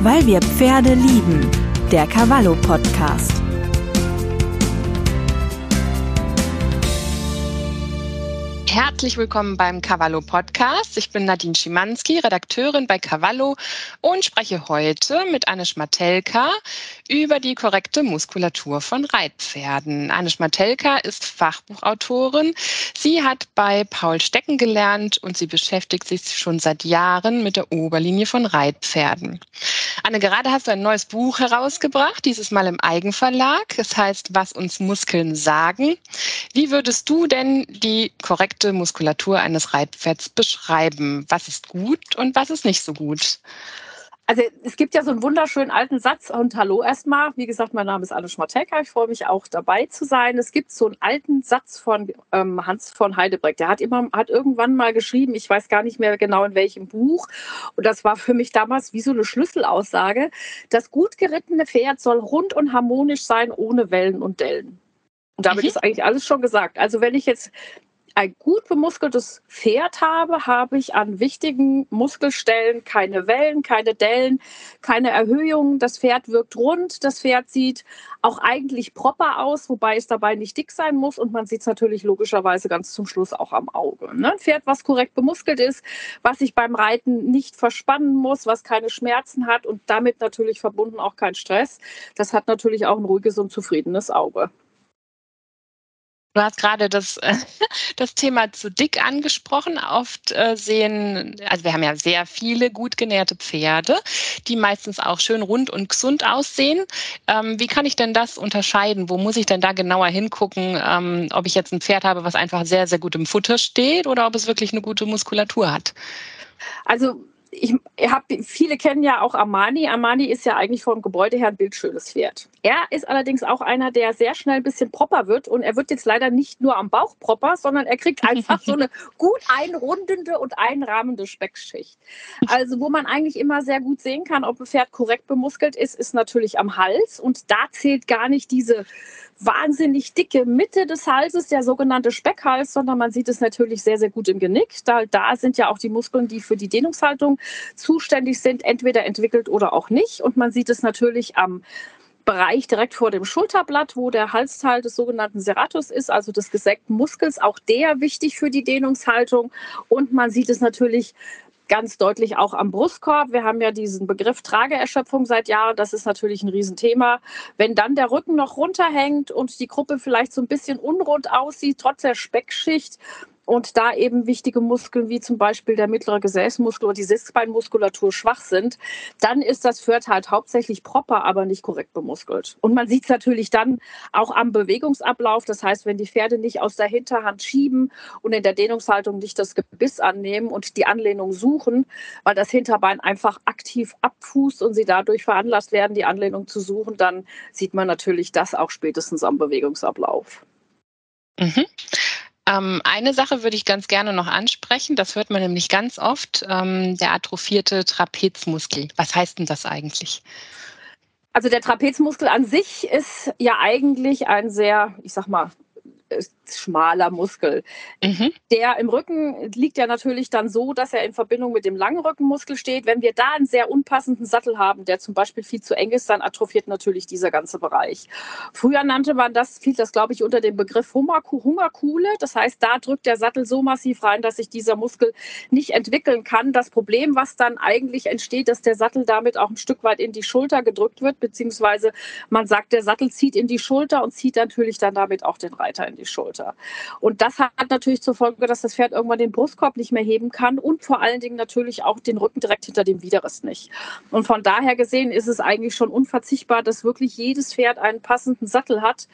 Weil wir Pferde lieben. Der Cavallo Podcast. Herzlich willkommen beim Cavallo Podcast. Ich bin Nadine Schimanski, Redakteurin bei Cavallo und spreche heute mit Anne Schmatelka über die korrekte Muskulatur von Reitpferden. Anne Schmatelka ist Fachbuchautorin. Sie hat bei Paul Stecken gelernt und sie beschäftigt sich schon seit Jahren mit der Oberlinie von Reitpferden. Anne, gerade hast du ein neues Buch herausgebracht, dieses Mal im Eigenverlag. Es heißt, was uns Muskeln sagen. Wie würdest du denn die korrekte Muskulatur eines Reitpferds beschreiben? Was ist gut und was ist nicht so gut? Also es gibt ja so einen wunderschönen alten Satz und hallo erstmal. Wie gesagt, mein Name ist Anne Schmateka. Ich freue mich auch dabei zu sein. Es gibt so einen alten Satz von ähm, Hans von Heidebreck. Der hat immer, hat irgendwann mal geschrieben, ich weiß gar nicht mehr genau in welchem Buch. Und das war für mich damals wie so eine Schlüsselaussage. Das gut gerittene Pferd soll rund und harmonisch sein, ohne Wellen und Dellen. Und damit mhm. ist eigentlich alles schon gesagt. Also wenn ich jetzt ein gut bemuskeltes Pferd habe, habe ich an wichtigen Muskelstellen keine Wellen, keine Dellen, keine Erhöhungen. Das Pferd wirkt rund, das Pferd sieht auch eigentlich proper aus, wobei es dabei nicht dick sein muss und man sieht es natürlich logischerweise ganz zum Schluss auch am Auge. Ne? Ein Pferd, was korrekt bemuskelt ist, was sich beim Reiten nicht verspannen muss, was keine Schmerzen hat und damit natürlich verbunden auch kein Stress, das hat natürlich auch ein ruhiges und zufriedenes Auge. Du hast gerade das, äh, das Thema zu dick angesprochen. Oft äh, sehen, also wir haben ja sehr viele gut genährte Pferde, die meistens auch schön rund und gesund aussehen. Ähm, wie kann ich denn das unterscheiden? Wo muss ich denn da genauer hingucken, ähm, ob ich jetzt ein Pferd habe, was einfach sehr, sehr gut im Futter steht oder ob es wirklich eine gute Muskulatur hat? Also ich, ich hab, viele kennen ja auch Armani. Armani ist ja eigentlich vom Gebäude her ein bildschönes Pferd. Er ist allerdings auch einer, der sehr schnell ein bisschen proper wird. Und er wird jetzt leider nicht nur am Bauch proper, sondern er kriegt einfach so eine gut einrundende und einrahmende Speckschicht. Also wo man eigentlich immer sehr gut sehen kann, ob ein Pferd korrekt bemuskelt ist, ist natürlich am Hals. Und da zählt gar nicht diese wahnsinnig dicke Mitte des Halses, der sogenannte Speckhals, sondern man sieht es natürlich sehr, sehr gut im Genick. Da, da sind ja auch die Muskeln, die für die Dehnungshaltung zuständig sind, entweder entwickelt oder auch nicht. Und man sieht es natürlich am Bereich direkt vor dem Schulterblatt, wo der Halsteil des sogenannten Serratus ist, also des gesägten Muskels, auch der wichtig für die Dehnungshaltung. Und man sieht es natürlich ganz deutlich auch am Brustkorb. Wir haben ja diesen Begriff Trageerschöpfung seit Jahren. Das ist natürlich ein Riesenthema. Wenn dann der Rücken noch runterhängt und die Gruppe vielleicht so ein bisschen unrund aussieht, trotz der Speckschicht, und da eben wichtige Muskeln wie zum Beispiel der mittlere Gesäßmuskel oder die Sitzbeinmuskulatur schwach sind, dann ist das Pferd halt hauptsächlich proper, aber nicht korrekt bemuskelt. Und man sieht es natürlich dann auch am Bewegungsablauf. Das heißt, wenn die Pferde nicht aus der Hinterhand schieben und in der Dehnungshaltung nicht das Gebiss annehmen und die Anlehnung suchen, weil das Hinterbein einfach aktiv abfußt und sie dadurch veranlasst werden, die Anlehnung zu suchen, dann sieht man natürlich das auch spätestens am Bewegungsablauf. Mhm. Ähm, eine Sache würde ich ganz gerne noch ansprechen. Das hört man nämlich ganz oft. Ähm, der atrophierte Trapezmuskel. Was heißt denn das eigentlich? Also der Trapezmuskel an sich ist ja eigentlich ein sehr, ich sag mal, schmaler Muskel. Mhm. Der im Rücken liegt ja natürlich dann so, dass er in Verbindung mit dem langen Rückenmuskel steht. Wenn wir da einen sehr unpassenden Sattel haben, der zum Beispiel viel zu eng ist, dann atrophiert natürlich dieser ganze Bereich. Früher nannte man das, fiel das glaube ich unter dem Begriff Hungerkuhle. Das heißt, da drückt der Sattel so massiv rein, dass sich dieser Muskel nicht entwickeln kann. Das Problem, was dann eigentlich entsteht, dass der Sattel damit auch ein Stück weit in die Schulter gedrückt wird, beziehungsweise man sagt, der Sattel zieht in die Schulter und zieht natürlich dann damit auch den Reiter in die Schulter. Und das hat natürlich zur Folge, dass das Pferd irgendwann den Brustkorb nicht mehr heben kann und vor allen Dingen natürlich auch den Rücken direkt hinter dem Widerriss nicht. Und von daher gesehen ist es eigentlich schon unverzichtbar, dass wirklich jedes Pferd einen passenden Sattel hat,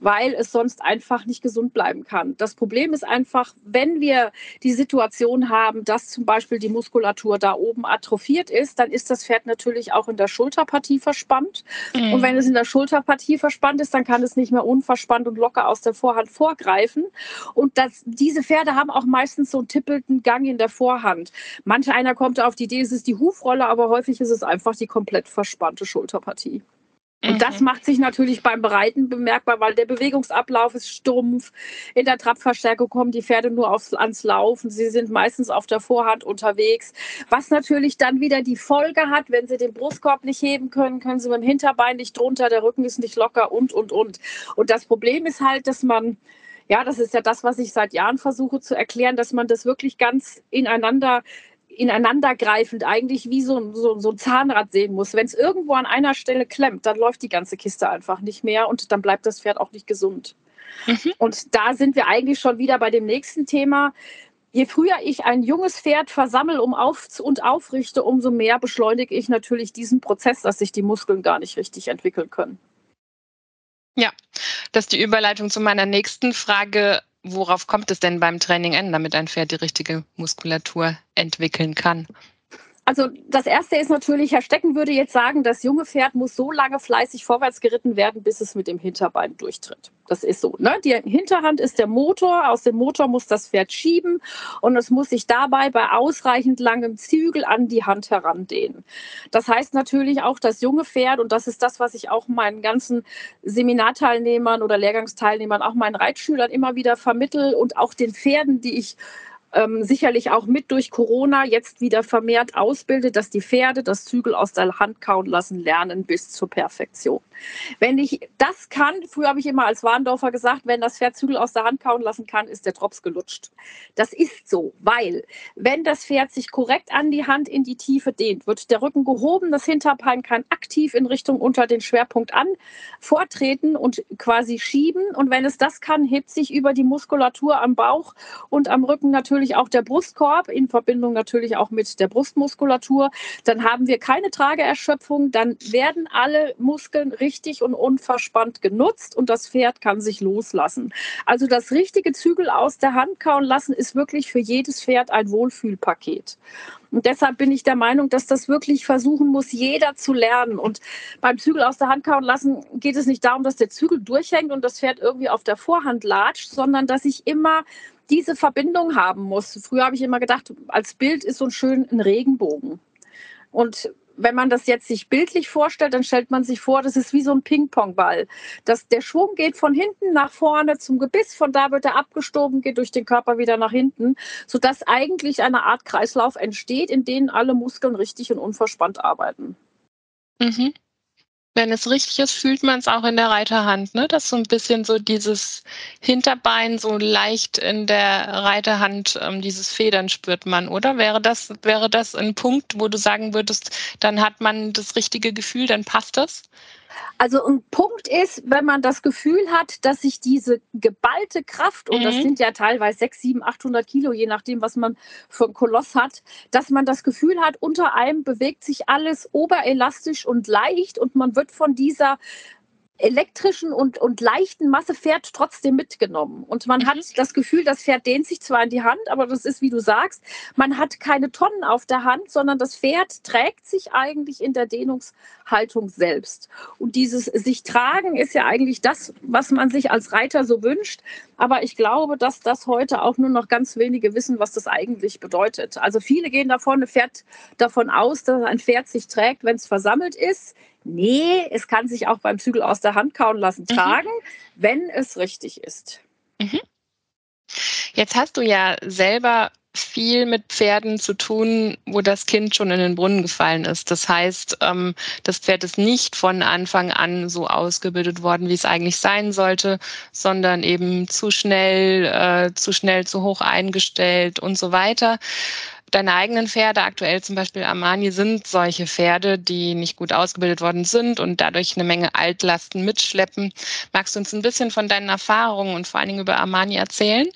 weil es sonst einfach nicht gesund bleiben kann. Das Problem ist einfach, wenn wir die Situation haben, dass zum Beispiel die Muskulatur da oben atrophiert ist, dann ist das Pferd natürlich auch in der Schulterpartie verspannt. Mhm. Und wenn es in der Schulterpartie verspannt ist, dann kann es nicht mehr unverspannt und locker aus der Vorhand vorgreifen greifen. Und das, diese Pferde haben auch meistens so einen tippelnden Gang in der Vorhand. Manch einer kommt auf die Idee, es ist die Hufrolle, aber häufig ist es einfach die komplett verspannte Schulterpartie. Und das mhm. macht sich natürlich beim Bereiten bemerkbar, weil der Bewegungsablauf ist stumpf. In der Trabverstärkung kommen die Pferde nur aufs, ans Laufen. Sie sind meistens auf der Vorhand unterwegs. Was natürlich dann wieder die Folge hat, wenn sie den Brustkorb nicht heben können, können sie mit dem Hinterbein nicht drunter, der Rücken ist nicht locker und, und, und. Und das Problem ist halt, dass man ja, das ist ja das, was ich seit Jahren versuche zu erklären, dass man das wirklich ganz ineinander ineinandergreifend eigentlich wie so, so, so ein Zahnrad sehen muss. Wenn es irgendwo an einer Stelle klemmt, dann läuft die ganze Kiste einfach nicht mehr und dann bleibt das Pferd auch nicht gesund. Mhm. Und da sind wir eigentlich schon wieder bei dem nächsten Thema. Je früher ich ein junges Pferd versammle um auf und aufrichte, umso mehr beschleunige ich natürlich diesen Prozess, dass sich die Muskeln gar nicht richtig entwickeln können. Ja, das ist die Überleitung zu meiner nächsten Frage worauf kommt es denn beim Training an, damit ein Pferd die richtige Muskulatur entwickeln kann? Also das erste ist natürlich, Herr Stecken würde jetzt sagen, das junge Pferd muss so lange fleißig vorwärts geritten werden, bis es mit dem Hinterbein durchtritt. Das ist so. Ne? Die Hinterhand ist der Motor. Aus dem Motor muss das Pferd schieben und es muss sich dabei bei ausreichend langem Zügel an die Hand herandehnen. Das heißt natürlich auch das junge Pferd und das ist das, was ich auch meinen ganzen Seminarteilnehmern oder Lehrgangsteilnehmern, auch meinen Reitschülern immer wieder vermittel und auch den Pferden, die ich ähm, sicherlich auch mit durch Corona jetzt wieder vermehrt ausbildet, dass die Pferde das Zügel aus der Hand kauen lassen lernen bis zur Perfektion. Wenn ich das kann, früher habe ich immer als Warndorfer gesagt, wenn das Pferd Zügel aus der Hand kauen lassen kann, ist der Drops gelutscht. Das ist so, weil wenn das Pferd sich korrekt an die Hand in die Tiefe dehnt, wird der Rücken gehoben, das Hinterbein kann aktiv in Richtung unter den Schwerpunkt an vortreten und quasi schieben. Und wenn es das kann, hebt sich über die Muskulatur am Bauch und am Rücken natürlich auch der Brustkorb in Verbindung natürlich auch mit der Brustmuskulatur. Dann haben wir keine Trageerschöpfung, dann werden alle Muskeln richtig und unverspannt genutzt und das Pferd kann sich loslassen. Also das richtige Zügel aus der Hand kauen lassen ist wirklich für jedes Pferd ein Wohlfühlpaket. Und deshalb bin ich der Meinung, dass das wirklich versuchen muss, jeder zu lernen. Und beim Zügel aus der Hand kauen lassen geht es nicht darum, dass der Zügel durchhängt und das Pferd irgendwie auf der Vorhand latscht, sondern dass ich immer diese Verbindung haben muss. Früher habe ich immer gedacht, als Bild ist so ein schön ein Regenbogen. Und wenn man das jetzt sich bildlich vorstellt, dann stellt man sich vor, das ist wie so ein Ping-Pong-Ball. der Schwung geht von hinten nach vorne zum Gebiss, von da wird er abgestoben, geht durch den Körper wieder nach hinten, sodass eigentlich eine Art Kreislauf entsteht, in dem alle Muskeln richtig und unverspannt arbeiten. Mhm wenn es richtig ist, fühlt man es auch in der Reiterhand, ne? Dass so ein bisschen so dieses Hinterbein so leicht in der Reiterhand, ähm, dieses Federn spürt man, oder? Wäre das, wäre das ein Punkt, wo du sagen würdest, dann hat man das richtige Gefühl, dann passt das? Also ein Punkt ist, wenn man das Gefühl hat, dass sich diese geballte Kraft, und mhm. das sind ja teilweise 6, 7, 800 Kilo, je nachdem, was man für einen Koloss hat, dass man das Gefühl hat, unter einem bewegt sich alles oberelastisch und leicht und man wird von dieser elektrischen und, und leichten Masse fährt trotzdem mitgenommen. Und man mhm. hat das Gefühl, das Pferd dehnt sich zwar in die Hand, aber das ist, wie du sagst, man hat keine Tonnen auf der Hand, sondern das Pferd trägt sich eigentlich in der Dehnungshaltung selbst. Und dieses sich tragen ist ja eigentlich das, was man sich als Reiter so wünscht. Aber ich glaube, dass das heute auch nur noch ganz wenige wissen, was das eigentlich bedeutet. Also viele gehen davon, Pferd davon aus, dass ein Pferd sich trägt, wenn es versammelt ist. Nee, es kann sich auch beim Zügel aus der Hand kauen lassen mhm. tragen, mhm. wenn es richtig ist. Mhm. Jetzt hast du ja selber viel mit Pferden zu tun, wo das Kind schon in den Brunnen gefallen ist. Das heißt, ähm, das Pferd ist nicht von Anfang an so ausgebildet worden, wie es eigentlich sein sollte, sondern eben zu schnell, äh, zu schnell, zu hoch eingestellt und so weiter deine eigenen Pferde, aktuell zum Beispiel Armani, sind solche Pferde, die nicht gut ausgebildet worden sind und dadurch eine Menge Altlasten mitschleppen. Magst du uns ein bisschen von deinen Erfahrungen und vor allen Dingen über Armani erzählen?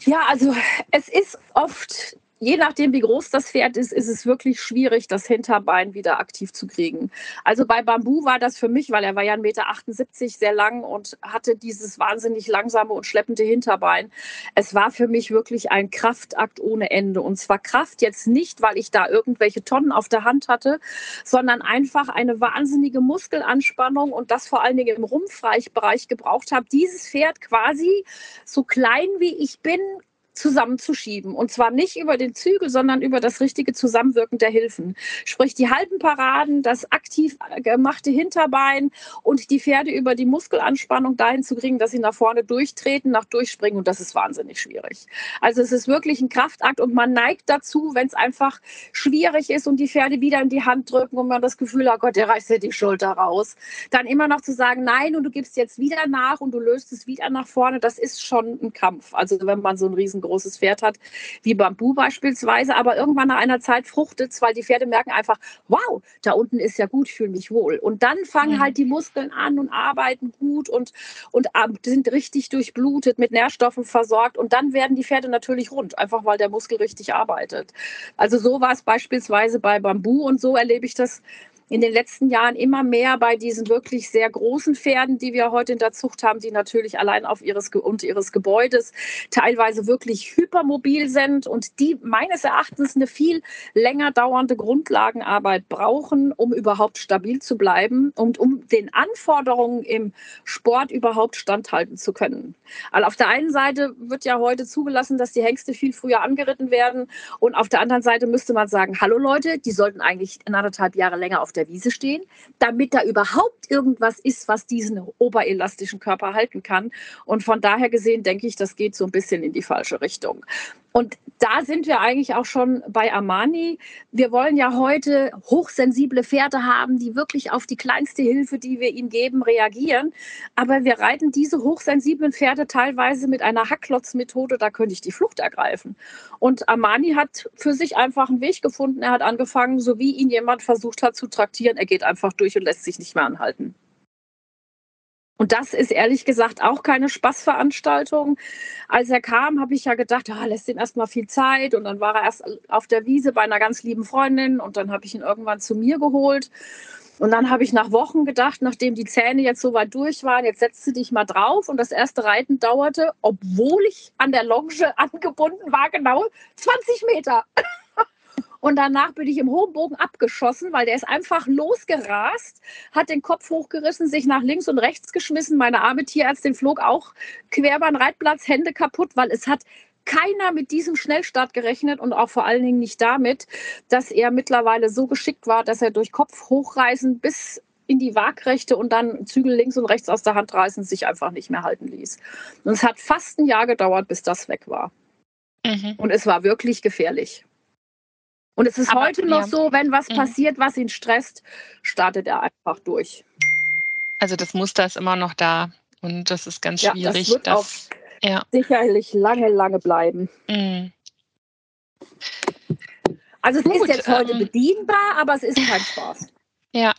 Ja, also es ist oft je nachdem, wie groß das Pferd ist, ist es wirklich schwierig, das Hinterbein wieder aktiv zu kriegen. Also bei Bambu war das für mich, weil er war ja 1,78 Meter sehr lang und hatte dieses wahnsinnig langsame und schleppende Hinterbein. Es war für mich wirklich ein Kraftakt ohne Ende. Und zwar Kraft jetzt nicht, weil ich da irgendwelche Tonnen auf der Hand hatte, sondern einfach eine wahnsinnige Muskelanspannung und das vor allen Dingen im Rumpfbereich gebraucht habe, dieses Pferd quasi so klein wie ich bin zusammenzuschieben. Und zwar nicht über den Zügel, sondern über das richtige Zusammenwirken der Hilfen. Sprich die halben Paraden, das aktiv gemachte Hinterbein und die Pferde über die Muskelanspannung dahin zu kriegen, dass sie nach vorne durchtreten, nach durchspringen. Und das ist wahnsinnig schwierig. Also es ist wirklich ein Kraftakt und man neigt dazu, wenn es einfach schwierig ist und die Pferde wieder in die Hand drücken und man das Gefühl hat, oh Gott, der reißt dir die Schulter raus. Dann immer noch zu sagen, nein, und du gibst jetzt wieder nach und du löst es wieder nach vorne, das ist schon ein Kampf. Also wenn man so ein großes Pferd hat, wie Bambu beispielsweise, aber irgendwann nach einer Zeit fruchtet es, weil die Pferde merken einfach, wow, da unten ist ja gut, ich fühle mich wohl. Und dann fangen mhm. halt die Muskeln an und arbeiten gut und, und sind richtig durchblutet, mit Nährstoffen versorgt und dann werden die Pferde natürlich rund, einfach weil der Muskel richtig arbeitet. Also so war es beispielsweise bei Bambu und so erlebe ich das in den letzten Jahren immer mehr bei diesen wirklich sehr großen Pferden, die wir heute in der Zucht haben, die natürlich allein auf ihres und ihres Gebäudes teilweise wirklich hypermobil sind und die meines Erachtens eine viel länger dauernde Grundlagenarbeit brauchen, um überhaupt stabil zu bleiben und um den Anforderungen im Sport überhaupt standhalten zu können. Also auf der einen Seite wird ja heute zugelassen, dass die Hengste viel früher angeritten werden und auf der anderen Seite müsste man sagen, hallo Leute, die sollten eigentlich anderthalb Jahre länger auf der der Wiese stehen, damit da überhaupt irgendwas ist, was diesen oberelastischen Körper halten kann. Und von daher gesehen denke ich, das geht so ein bisschen in die falsche Richtung. Und da sind wir eigentlich auch schon bei Armani. Wir wollen ja heute hochsensible Pferde haben, die wirklich auf die kleinste Hilfe, die wir ihnen geben, reagieren. Aber wir reiten diese hochsensiblen Pferde teilweise mit einer Hacklotzmethode, da könnte ich die Flucht ergreifen. Und Armani hat für sich einfach einen Weg gefunden. Er hat angefangen, so wie ihn jemand versucht hat zu traktieren, er geht einfach durch und lässt sich nicht mehr anhalten. Und das ist ehrlich gesagt auch keine Spaßveranstaltung. Als er kam, habe ich ja gedacht, ah, lässt ihn erstmal viel Zeit. Und dann war er erst auf der Wiese bei einer ganz lieben Freundin. Und dann habe ich ihn irgendwann zu mir geholt. Und dann habe ich nach Wochen gedacht, nachdem die Zähne jetzt so weit durch waren, jetzt setzt du dich mal drauf. Und das erste Reiten dauerte, obwohl ich an der Longe angebunden war, genau 20 Meter. Und danach bin ich im hohen Bogen abgeschossen, weil der ist einfach losgerast, hat den Kopf hochgerissen, sich nach links und rechts geschmissen. Meine arme Tierärztin flog auch quer beim Reitplatz, Hände kaputt, weil es hat keiner mit diesem Schnellstart gerechnet und auch vor allen Dingen nicht damit, dass er mittlerweile so geschickt war, dass er durch Kopf hochreisen bis in die Waagrechte und dann Zügel links und rechts aus der Hand reißen sich einfach nicht mehr halten ließ. Und es hat fast ein Jahr gedauert, bis das weg war. Mhm. Und es war wirklich gefährlich. Und es ist Aber, heute noch so, wenn was mhm. passiert, was ihn stresst, startet er einfach durch. Also das Muster ist immer noch da und das ist ganz schwierig. Ja, das wird auch ja. sicherlich lange, lange bleiben. Mhm. Also es Gut, ist jetzt heute ähm, bedienbar, aber es ist kein Spaß. Ja.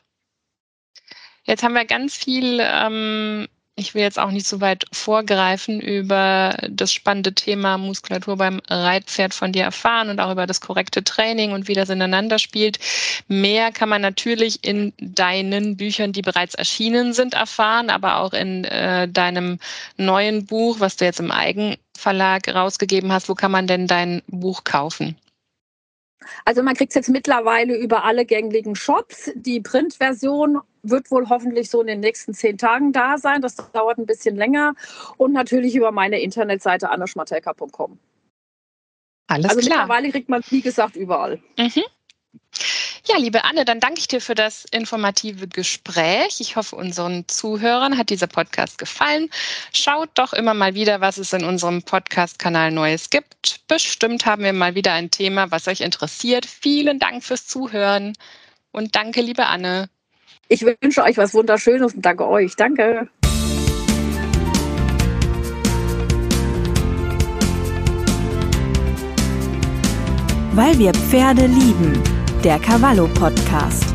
Jetzt haben wir ganz viel ähm, ich will jetzt auch nicht so weit vorgreifen über das spannende Thema Muskulatur beim Reitpferd von dir erfahren und auch über das korrekte Training und wie das ineinander spielt. Mehr kann man natürlich in deinen Büchern, die bereits erschienen sind, erfahren, aber auch in äh, deinem neuen Buch, was du jetzt im Eigenverlag rausgegeben hast. Wo kann man denn dein Buch kaufen? Also man kriegt es jetzt mittlerweile über alle gängigen Shops. Die Printversion wird wohl hoffentlich so in den nächsten zehn Tagen da sein. Das dauert ein bisschen länger. Und natürlich über meine Internetseite anneschmatelka.com. Alles also klar. mittlerweile kriegt man, wie gesagt, überall. Mhm. Ja, liebe Anne, dann danke ich dir für das informative Gespräch. Ich hoffe, unseren Zuhörern hat dieser Podcast gefallen. Schaut doch immer mal wieder, was es in unserem Podcast-Kanal Neues gibt. Bestimmt haben wir mal wieder ein Thema, was euch interessiert. Vielen Dank fürs Zuhören und danke, liebe Anne. Ich wünsche euch was Wunderschönes und danke euch. Danke. Weil wir Pferde lieben. Der Cavallo Podcast.